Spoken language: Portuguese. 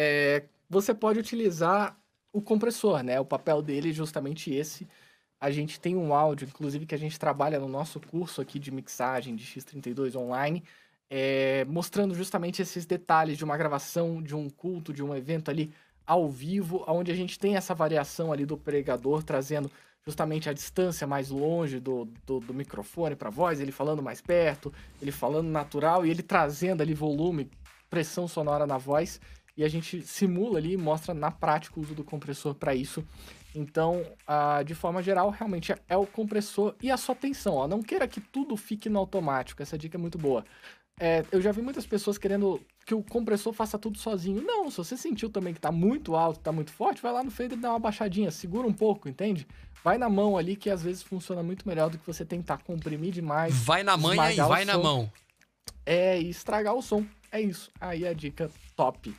é, você pode utilizar o compressor, né? O papel dele é justamente esse. A gente tem um áudio, inclusive, que a gente trabalha no nosso curso aqui de mixagem de X32 online, é, mostrando justamente esses detalhes de uma gravação, de um culto, de um evento ali ao vivo, onde a gente tem essa variação ali do pregador, trazendo justamente a distância mais longe do, do, do microfone para a voz, ele falando mais perto, ele falando natural e ele trazendo ali volume, pressão sonora na voz. E a gente simula ali e mostra na prática o uso do compressor para isso. Então, uh, de forma geral, realmente é, o compressor e a sua tensão. Ó. Não queira que tudo fique no automático, essa dica é muito boa. É, eu já vi muitas pessoas querendo que o compressor faça tudo sozinho. Não, se você sentiu também que tá muito alto, tá muito forte, vai lá no fader e dá uma baixadinha, segura um pouco, entende? Vai na mão ali que às vezes funciona muito melhor do que você tentar comprimir demais. Vai na manha e vai na mão. É, e estragar o som. É isso. Aí a dica top.